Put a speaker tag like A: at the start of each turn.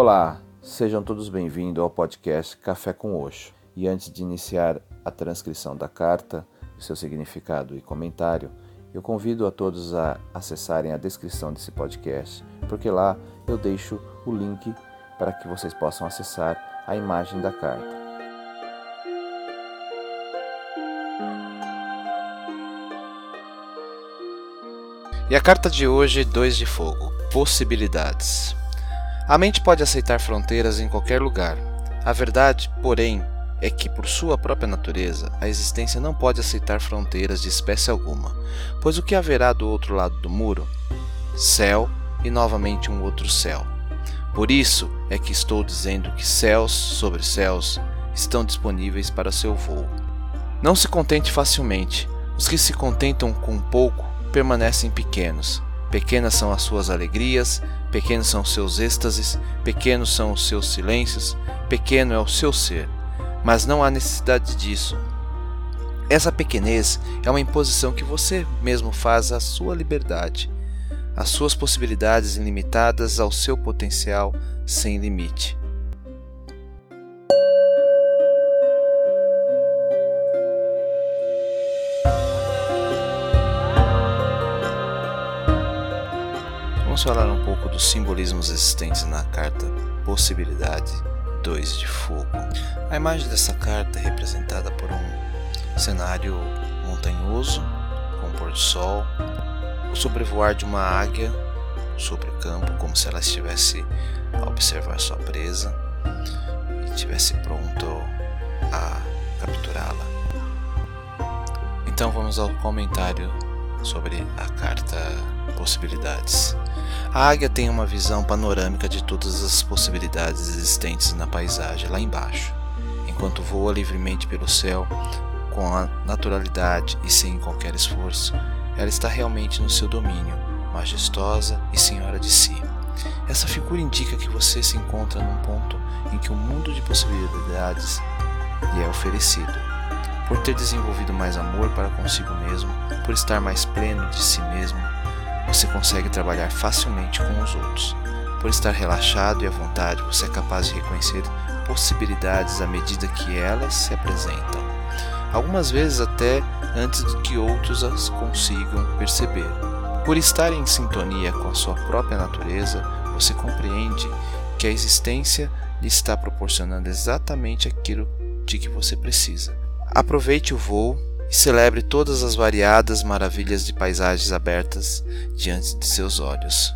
A: Olá, sejam todos bem-vindos ao podcast Café com Oxo. E antes de iniciar a transcrição da carta, seu significado e comentário, eu convido a todos a acessarem a descrição desse podcast, porque lá eu deixo o link para que vocês possam acessar a imagem da carta.
B: E a carta de hoje, dois de fogo, possibilidades. A mente pode aceitar fronteiras em qualquer lugar. A verdade, porém, é que, por sua própria natureza, a existência não pode aceitar fronteiras de espécie alguma, pois o que haverá do outro lado do muro? Céu e novamente um outro céu. Por isso é que estou dizendo que céus sobre céus estão disponíveis para seu voo. Não se contente facilmente. Os que se contentam com pouco permanecem pequenos. Pequenas são as suas alegrias, pequenos são os seus êxtases, pequenos são os seus silêncios, pequeno é o seu ser. Mas não há necessidade disso. Essa pequenez é uma imposição que você mesmo faz à sua liberdade, às suas possibilidades ilimitadas, ao seu potencial sem limite. Vamos falar um pouco dos simbolismos existentes na carta Possibilidade 2 de Fogo. A imagem dessa carta é representada por um cenário montanhoso, com pôr do sol, o sobrevoar de uma águia sobre o campo, como se ela estivesse a observar sua presa e estivesse pronto a capturá-la. Então vamos ao comentário sobre a carta Possibilidades. A águia tem uma visão panorâmica de todas as possibilidades existentes na paisagem lá embaixo. Enquanto voa livremente pelo céu, com a naturalidade e sem qualquer esforço, ela está realmente no seu domínio, majestosa e senhora de si. Essa figura indica que você se encontra num ponto em que um mundo de possibilidades lhe é oferecido. Por ter desenvolvido mais amor para consigo mesmo, por estar mais pleno de si mesmo, você consegue trabalhar facilmente com os outros. Por estar relaxado e à vontade, você é capaz de reconhecer possibilidades à medida que elas se apresentam. Algumas vezes até antes de que outros as consigam perceber. Por estar em sintonia com a sua própria natureza, você compreende que a existência lhe está proporcionando exatamente aquilo de que você precisa. Aproveite o voo e celebre todas as variadas maravilhas de paisagens abertas diante de seus olhos.